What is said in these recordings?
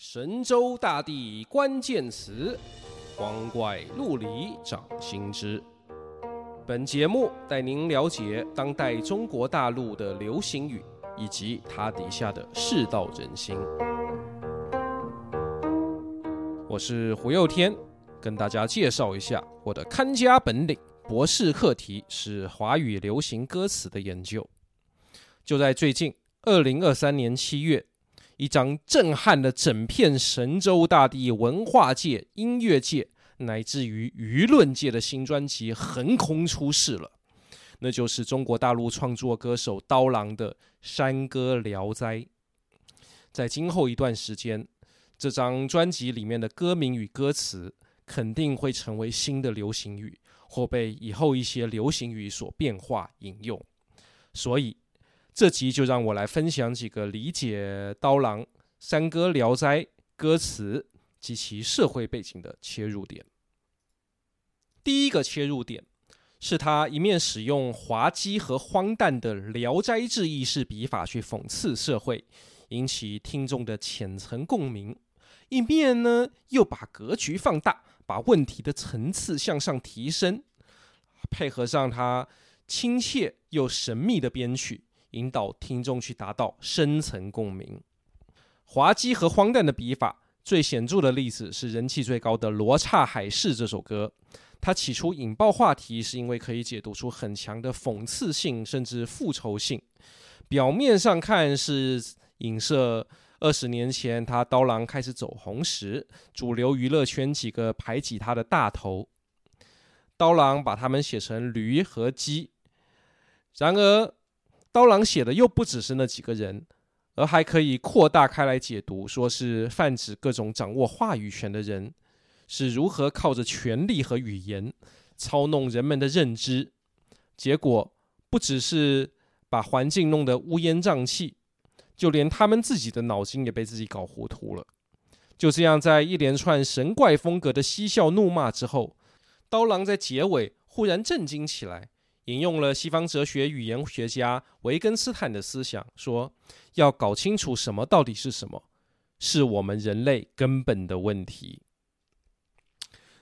神州大地关键词，光怪陆离掌心之。本节目带您了解当代中国大陆的流行语以及它底下的世道人心。我是胡又天，跟大家介绍一下我的看家本领。博士课题是华语流行歌词的研究。就在最近，二零二三年七月。一张震撼了整片神州大地文化界、音乐界，乃至于舆论界的新专辑横空出世了，那就是中国大陆创作歌手刀郎的《山歌聊斋》。在今后一段时间，这张专辑里面的歌名与歌词肯定会成为新的流行语，或被以后一些流行语所变化引用，所以。这集就让我来分享几个理解刀郎《山歌聊斋》歌词及其社会背景的切入点。第一个切入点是他一面使用滑稽和荒诞的《聊斋志异》式笔法去讽刺社会，引起听众的浅层共鸣；一面呢又把格局放大，把问题的层次向上提升，配合上他亲切又神秘的编曲。引导听众去达到深层共鸣，滑稽和荒诞的笔法最显著的例子是人气最高的《罗刹海市》这首歌。它起初引爆话题，是因为可以解读出很强的讽刺性，甚至复仇性。表面上看是影射二十年前他刀郎开始走红时，主流娱乐圈几个排挤他的大头，刀郎把他们写成驴和鸡。然而，刀郎写的又不只是那几个人，而还可以扩大开来解读，说是泛指各种掌握话语权的人是如何靠着权力和语言操弄人们的认知，结果不只是把环境弄得乌烟瘴气，就连他们自己的脑筋也被自己搞糊涂了。就这样，在一连串神怪风格的嬉笑怒骂之后，刀郎在结尾忽然震惊起来。引用了西方哲学语言学家维根斯坦的思想，说要搞清楚什么到底是什么，是我们人类根本的问题。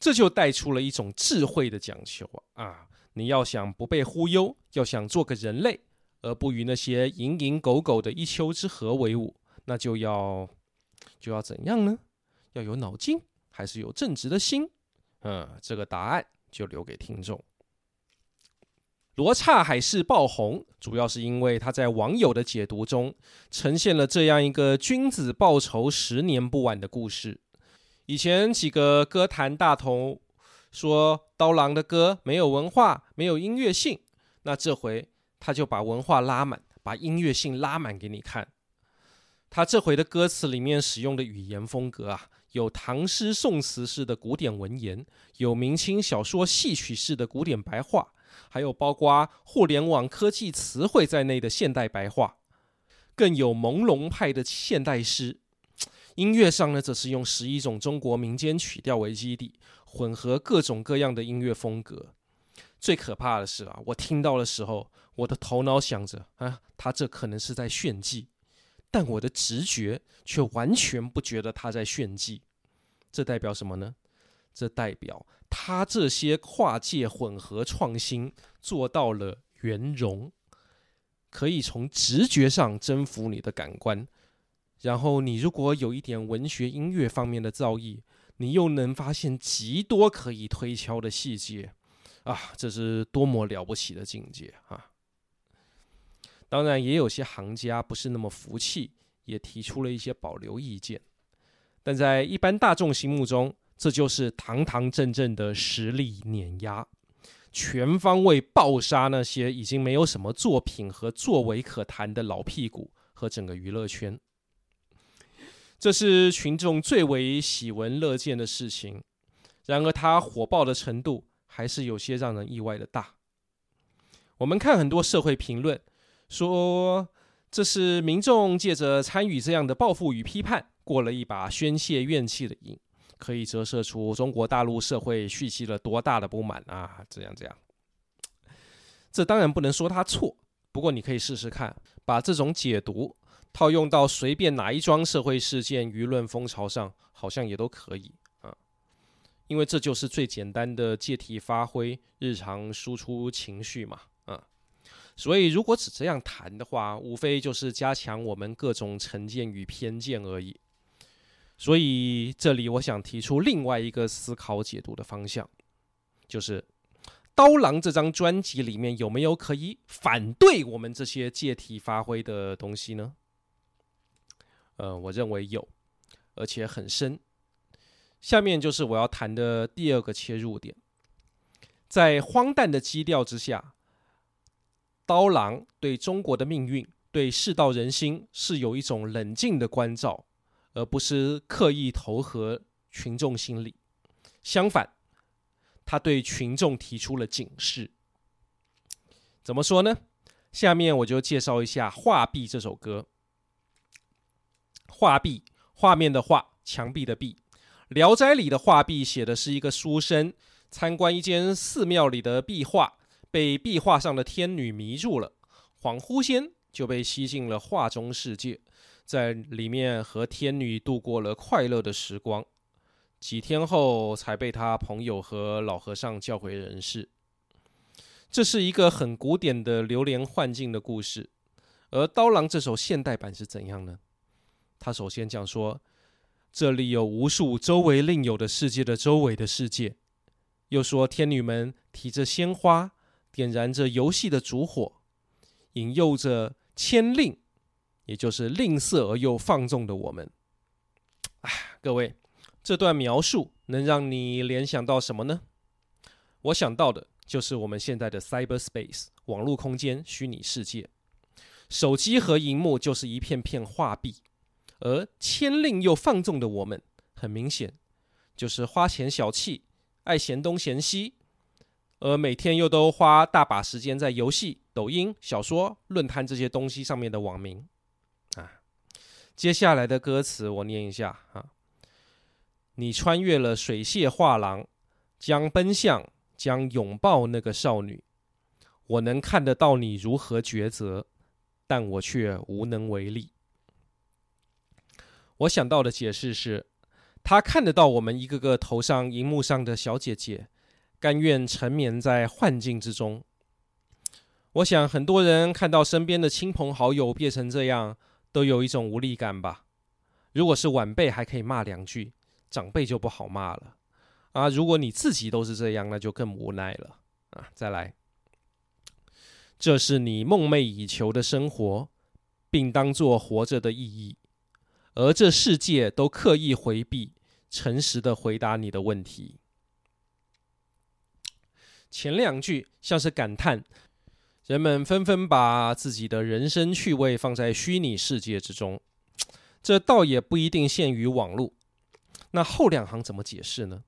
这就带出了一种智慧的讲求啊！你要想不被忽悠，要想做个人类，而不与那些蝇营狗苟的一丘之貉为伍，那就要就要怎样呢？要有脑筋，还是有正直的心？嗯，这个答案就留给听众。罗刹海市爆红，主要是因为他在网友的解读中呈现了这样一个君子报仇，十年不晚的故事。以前几个歌坛大头说刀郎的歌没有文化，没有音乐性，那这回他就把文化拉满，把音乐性拉满给你看。他这回的歌词里面使用的语言风格啊，有唐诗宋词式的古典文言，有明清小说戏曲式的古典白话。还有包括互联网科技词汇在内的现代白话，更有朦胧派的现代诗。音乐上呢，则是用十一种中国民间曲调为基底，混合各种各样的音乐风格。最可怕的是啊，我听到的时候，我的头脑想着啊，他这可能是在炫技，但我的直觉却完全不觉得他在炫技。这代表什么呢？这代表他这些跨界混合创新做到了圆融，可以从直觉上征服你的感官。然后你如果有一点文学音乐方面的造诣，你又能发现极多可以推敲的细节啊！这是多么了不起的境界啊！当然，也有些行家不是那么服气，也提出了一些保留意见。但在一般大众心目中，这就是堂堂正正的实力碾压，全方位暴杀那些已经没有什么作品和作为可谈的老屁股和整个娱乐圈。这是群众最为喜闻乐见的事情。然而，它火爆的程度还是有些让人意外的大。我们看很多社会评论，说这是民众借着参与这样的报复与批判，过了一把宣泄怨气的瘾。可以折射出中国大陆社会蓄积了多大的不满啊！这样这样，这当然不能说他错，不过你可以试试看，把这种解读套用到随便哪一桩社会事件、舆论风潮上，好像也都可以啊。因为这就是最简单的借题发挥、日常输出情绪嘛，啊。所以如果只这样谈的话，无非就是加强我们各种成见与偏见而已。所以这里我想提出另外一个思考解读的方向，就是。刀郎这张专辑里面有没有可以反对我们这些借题发挥的东西呢？呃，我认为有，而且很深。下面就是我要谈的第二个切入点，在荒诞的基调之下，刀郎对中国的命运、对世道人心是有一种冷静的关照，而不是刻意投合群众心理。相反。他对群众提出了警示，怎么说呢？下面我就介绍一下《画壁》这首歌。画壁，画面的画，墙壁的壁。《聊斋》里的画壁写的是一个书生参观一间寺庙里的壁画，被壁画上的天女迷住了，恍惚间就被吸进了画中世界，在里面和天女度过了快乐的时光。几天后，才被他朋友和老和尚叫回人世。这是一个很古典的流连幻境的故事。而刀郎这首现代版是怎样呢？他首先讲说，这里有无数周围另有的世界的周围的世界。又说天女们提着鲜花，点燃着游戏的烛火，引诱着千令，也就是吝啬而又放纵的我们。啊，各位。这段描述能让你联想到什么呢？我想到的就是我们现在的 cyberspace 网络空间、虚拟世界，手机和荧幕就是一片片画壁，而谦吝又放纵的我们，很明显就是花钱小气、爱嫌东嫌西，而每天又都花大把时间在游戏、抖音、小说、论坛这些东西上面的网民。接下来的歌词我念一下啊。你穿越了水榭画廊，将奔向，将拥抱那个少女。我能看得到你如何抉择，但我却无能为力。我想到的解释是，他看得到我们一个个头上荧幕上的小姐姐，甘愿沉眠在幻境之中。我想很多人看到身边的亲朋好友变成这样，都有一种无力感吧。如果是晚辈，还可以骂两句。长辈就不好骂了啊！如果你自己都是这样，那就更无奈了啊！再来，这是你梦寐以求的生活，并当作活着的意义，而这世界都刻意回避，诚实的回答你的问题。前两句像是感叹，人们纷纷把自己的人生趣味放在虚拟世界之中，这倒也不一定限于网络。那后两行怎么解释呢？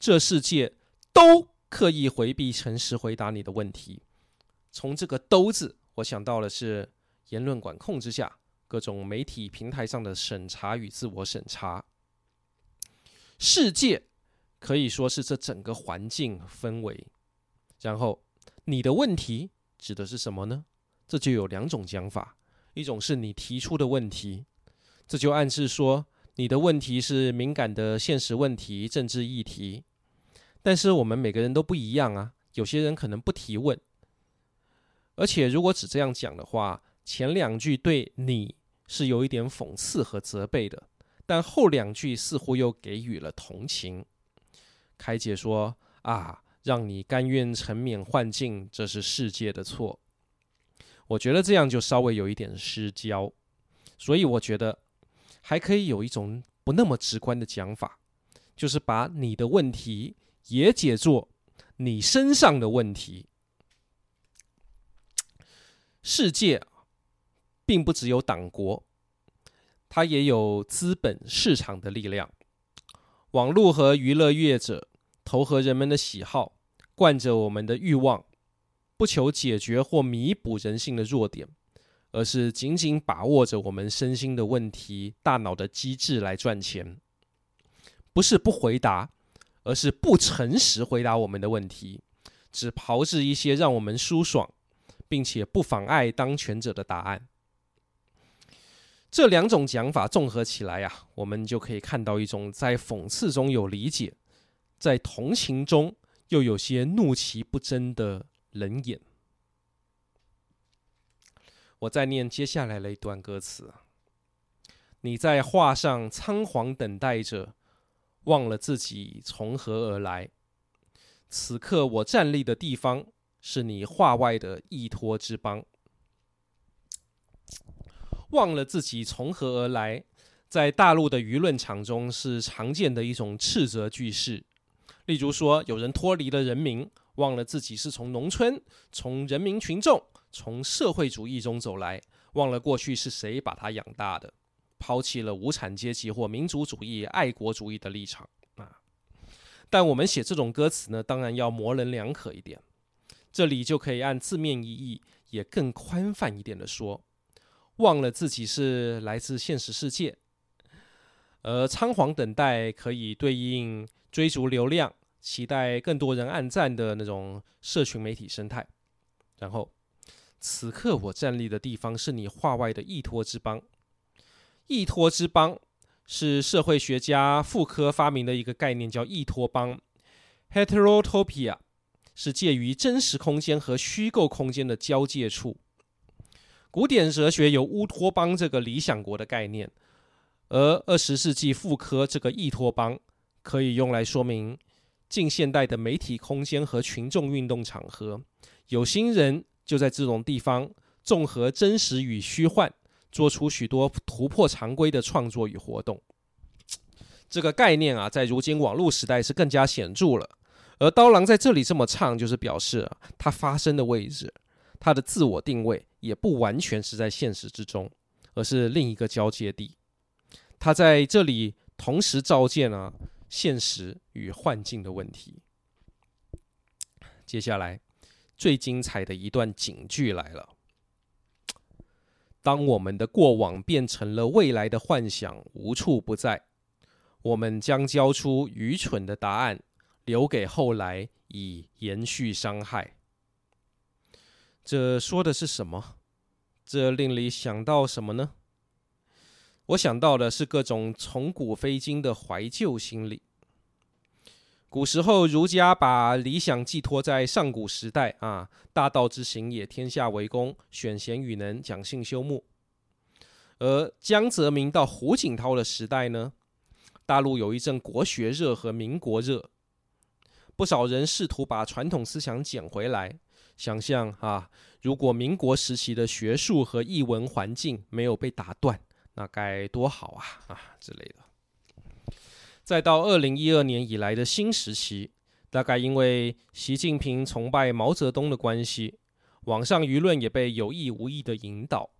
这世界都刻意回避诚实回答你的问题。从这个“都”字，我想到的是言论管控之下，各种媒体平台上的审查与自我审查。世界可以说是这整个环境氛围。然后你的问题指的是什么呢？这就有两种讲法：一种是你提出的问题，这就暗示说。你的问题是敏感的现实问题、政治议题，但是我们每个人都不一样啊。有些人可能不提问，而且如果只这样讲的话，前两句对你是有一点讽刺和责备的，但后两句似乎又给予了同情。开解说啊，让你甘愿沉湎幻境，这是世界的错。我觉得这样就稍微有一点失焦，所以我觉得。还可以有一种不那么直观的讲法，就是把你的问题也解作你身上的问题。世界并不只有党国，它也有资本市场的力量。网络和娱乐业者投合人们的喜好，惯着我们的欲望，不求解决或弥补人性的弱点。而是紧紧把握着我们身心的问题、大脑的机制来赚钱，不是不回答，而是不诚实回答我们的问题，只炮制一些让我们舒爽，并且不妨碍当权者的答案。这两种讲法综合起来啊，我们就可以看到一种在讽刺中有理解，在同情中又有些怒其不争的冷眼。我再念接下来的一段歌词：你在画上仓皇等待着，忘了自己从何而来。此刻我站立的地方，是你画外的异托之邦。忘了自己从何而来，在大陆的舆论场中是常见的一种斥责句式。例如说，有人脱离了人民，忘了自己是从农村、从人民群众、从社会主义中走来，忘了过去是谁把他养大的，抛弃了无产阶级或民族主义、爱国主义的立场啊。但我们写这种歌词呢，当然要模棱两可一点。这里就可以按字面意义，也更宽泛一点的说。忘了自己是来自现实世界，而仓皇等待可以对应追逐流量、期待更多人按赞的那种社群媒体生态。然后，此刻我站立的地方是你画外的异托之邦。异托之邦是社会学家傅柯发明的一个概念，叫异托邦 （Heterotopia），是介于真实空间和虚构空间的交界处。古典哲学有乌托邦这个理想国的概念，而二十世纪傅柯这个异托邦可以用来说明近现代的媒体空间和群众运动场合，有心人就在这种地方综合真实与虚幻，做出许多突破常规的创作与活动。这个概念啊，在如今网络时代是更加显著了。而刀郎在这里这么唱，就是表示啊，他发声的位置。他的自我定位也不完全是在现实之中，而是另一个交界地。他在这里同时召见了现实与幻境的问题。接下来最精彩的一段警句来了：当我们的过往变成了未来的幻想，无处不在，我们将交出愚蠢的答案，留给后来，以延续伤害。这说的是什么？这令你想到什么呢？我想到的是各种从古非今的怀旧心理。古时候，儒家把理想寄托在上古时代啊，大道之行也，天下为公，选贤与能，讲信修睦。而江泽民到胡锦涛的时代呢，大陆有一阵国学热和民国热，不少人试图把传统思想捡回来。想象啊，如果民国时期的学术和译文环境没有被打断，那该多好啊啊之类的。再到二零一二年以来的新时期，大概因为习近平崇拜毛泽东的关系，网上舆论也被有意无意的引导，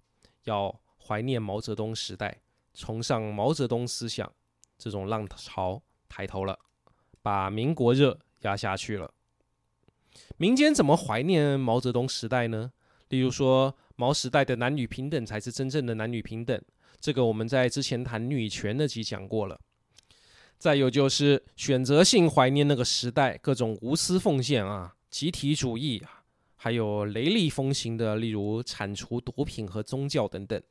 要怀念毛泽东时代，崇尚毛泽东思想，这种浪潮抬头了，把民国热压下去了。民间怎么怀念毛泽东时代呢？例如说，毛时代的男女平等才是真正的男女平等，这个我们在之前谈女权那集讲过了。再有就是选择性怀念那个时代各种无私奉献啊、集体主义啊，还有雷厉风行的，例如铲除毒品和宗教等等。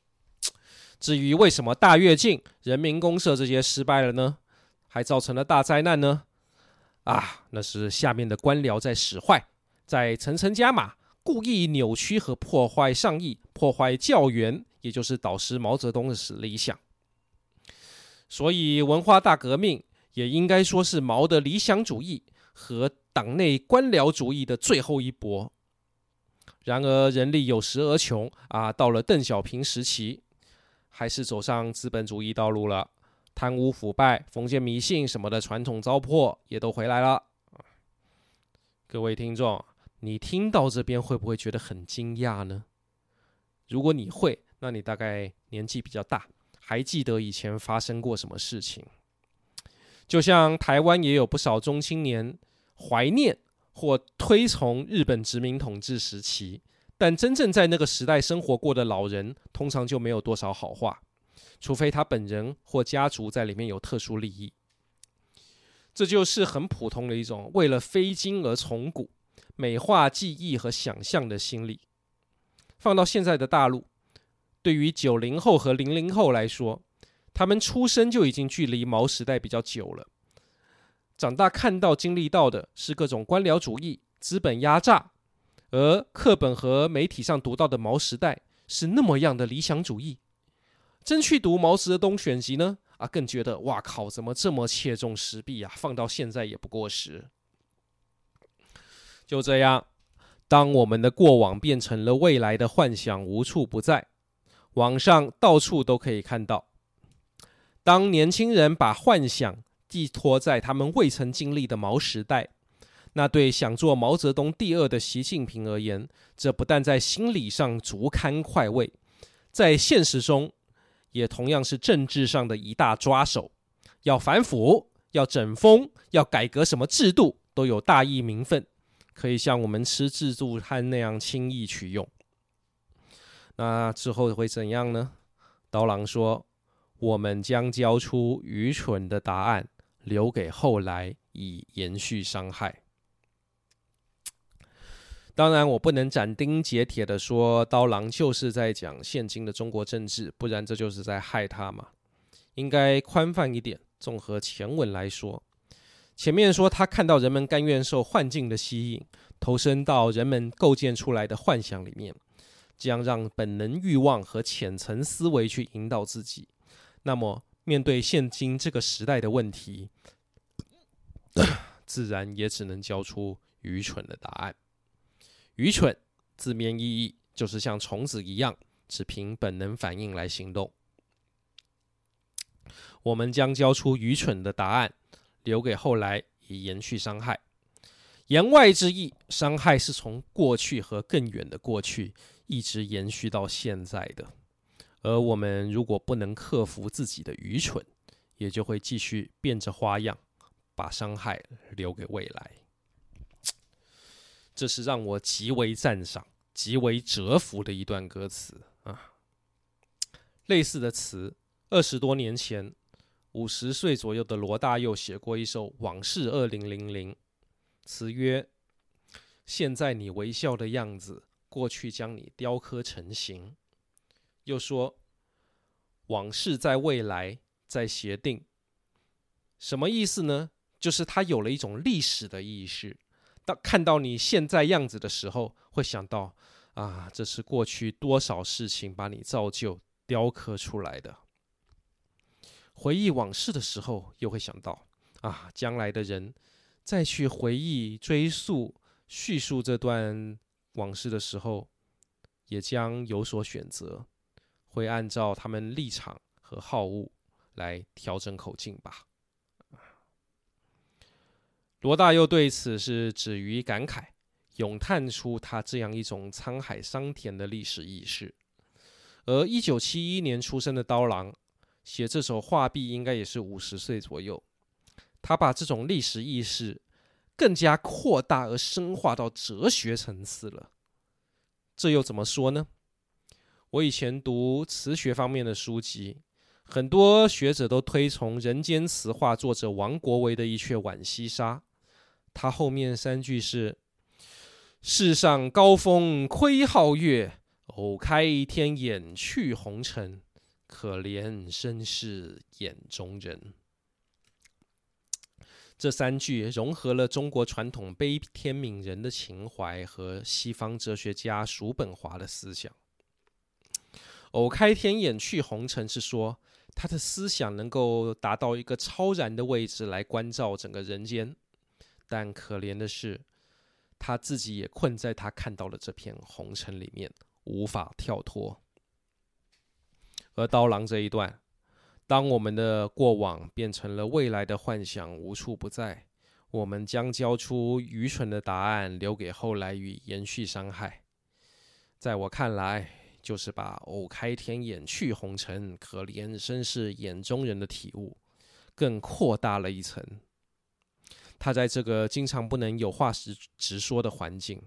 至于为什么大跃进、人民公社这些失败了呢？还造成了大灾难呢？啊，那是下面的官僚在使坏。在层层加码，故意扭曲和破坏上意，破坏教员，也就是导师毛泽东的理想。所以，文化大革命也应该说是毛的理想主义和党内官僚主义的最后一搏。然而，人力有时而穷啊，到了邓小平时期，还是走上资本主义道路了，贪污腐败、封建迷信什么的传统糟粕也都回来了。各位听众。你听到这边会不会觉得很惊讶呢？如果你会，那你大概年纪比较大，还记得以前发生过什么事情？就像台湾也有不少中青年怀念或推崇日本殖民统治时期，但真正在那个时代生活过的老人，通常就没有多少好话，除非他本人或家族在里面有特殊利益。这就是很普通的一种为了非金而从古。美化记忆和想象的心理，放到现在的大陆，对于九零后和零零后来说，他们出生就已经距离毛时代比较久了，长大看到、经历到的是各种官僚主义、资本压榨，而课本和媒体上读到的毛时代是那么样的理想主义。真去读毛泽东选集呢？啊，更觉得哇靠，怎么这么切中时弊啊？放到现在也不过时。就这样，当我们的过往变成了未来的幻想，无处不在，网上到处都可以看到。当年轻人把幻想寄托在他们未曾经历的毛时代，那对想做毛泽东第二的习近平而言，这不但在心理上足堪快慰，在现实中，也同样是政治上的一大抓手，要反腐，要整风，要改革什么制度，都有大义名分，可以像我们吃自助餐那样轻易取用。那之后会怎样呢？刀郎说：“我们将交出愚蠢的答案，留给后来，以延续伤害。”当然，我不能斩钉截铁地说刀郎就是在讲现今的中国政治，不然这就是在害他嘛。应该宽泛一点，综合前文来说，前面说他看到人们甘愿受幻境的吸引，投身到人们构建出来的幻想里面，将让本能欲望和浅层思维去引导自己。那么，面对现今这个时代的问题，自然也只能交出愚蠢的答案。愚蠢，字面意义就是像虫子一样，只凭本能反应来行动。我们将交出愚蠢的答案，留给后来以延续伤害。言外之意，伤害是从过去和更远的过去一直延续到现在的。而我们如果不能克服自己的愚蠢，也就会继续变着花样，把伤害留给未来。这是让我极为赞赏、极为折服的一段歌词啊！类似的词，二十多年前，五十岁左右的罗大佑写过一首《往事二零零零》，词曰：“现在你微笑的样子，过去将你雕刻成型。”又说：“往事在未来，在协定。”什么意思呢？就是他有了一种历史的意识。当看到你现在样子的时候，会想到啊，这是过去多少事情把你造就、雕刻出来的。回忆往事的时候，又会想到啊，将来的人再去回忆、追溯、叙述这段往事的时候，也将有所选择，会按照他们立场和好恶来调整口径吧。罗大佑对此是止于感慨，咏叹出他这样一种沧海桑田的历史意识。而一九七一年出生的刀郎写这首画壁，应该也是五十岁左右。他把这种历史意识更加扩大而深化到哲学层次了。这又怎么说呢？我以前读词学方面的书籍，很多学者都推崇人间词话作者王国维的一阙《浣溪沙》。他后面三句是：“世上高峰窥皓月，偶开一天眼去红尘，可怜身是眼中人。”这三句融合了中国传统悲天悯人的情怀和西方哲学家叔本华的思想。偶开天眼去红尘是说他的思想能够达到一个超然的位置来关照整个人间。但可怜的是，他自己也困在他看到的这片红尘里面，无法跳脱。而刀郎这一段，当我们的过往变成了未来的幻想，无处不在，我们将交出愚蠢的答案，留给后来与延续伤害。在我看来，就是把“偶开天眼去红尘，可怜身是眼中人”的体悟，更扩大了一层。他在这个经常不能有话实直说的环境，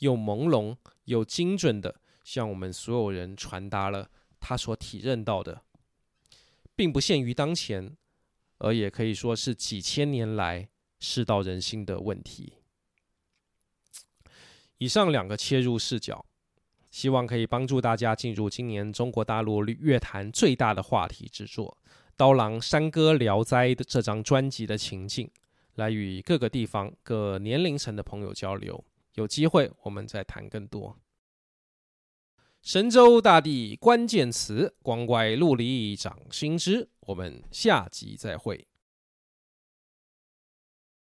又朦胧又精准地向我们所有人传达了他所体认到的，并不限于当前，而也可以说是几千年来世道人心的问题。以上两个切入视角，希望可以帮助大家进入今年中国大陆乐坛最大的话题之作《刀郎山歌聊斋》的这张专辑的情境，来与各个地方、各年龄层的朋友交流。有机会我们再谈更多。神州大地关键词，光怪陆离掌心之。我们下集再会。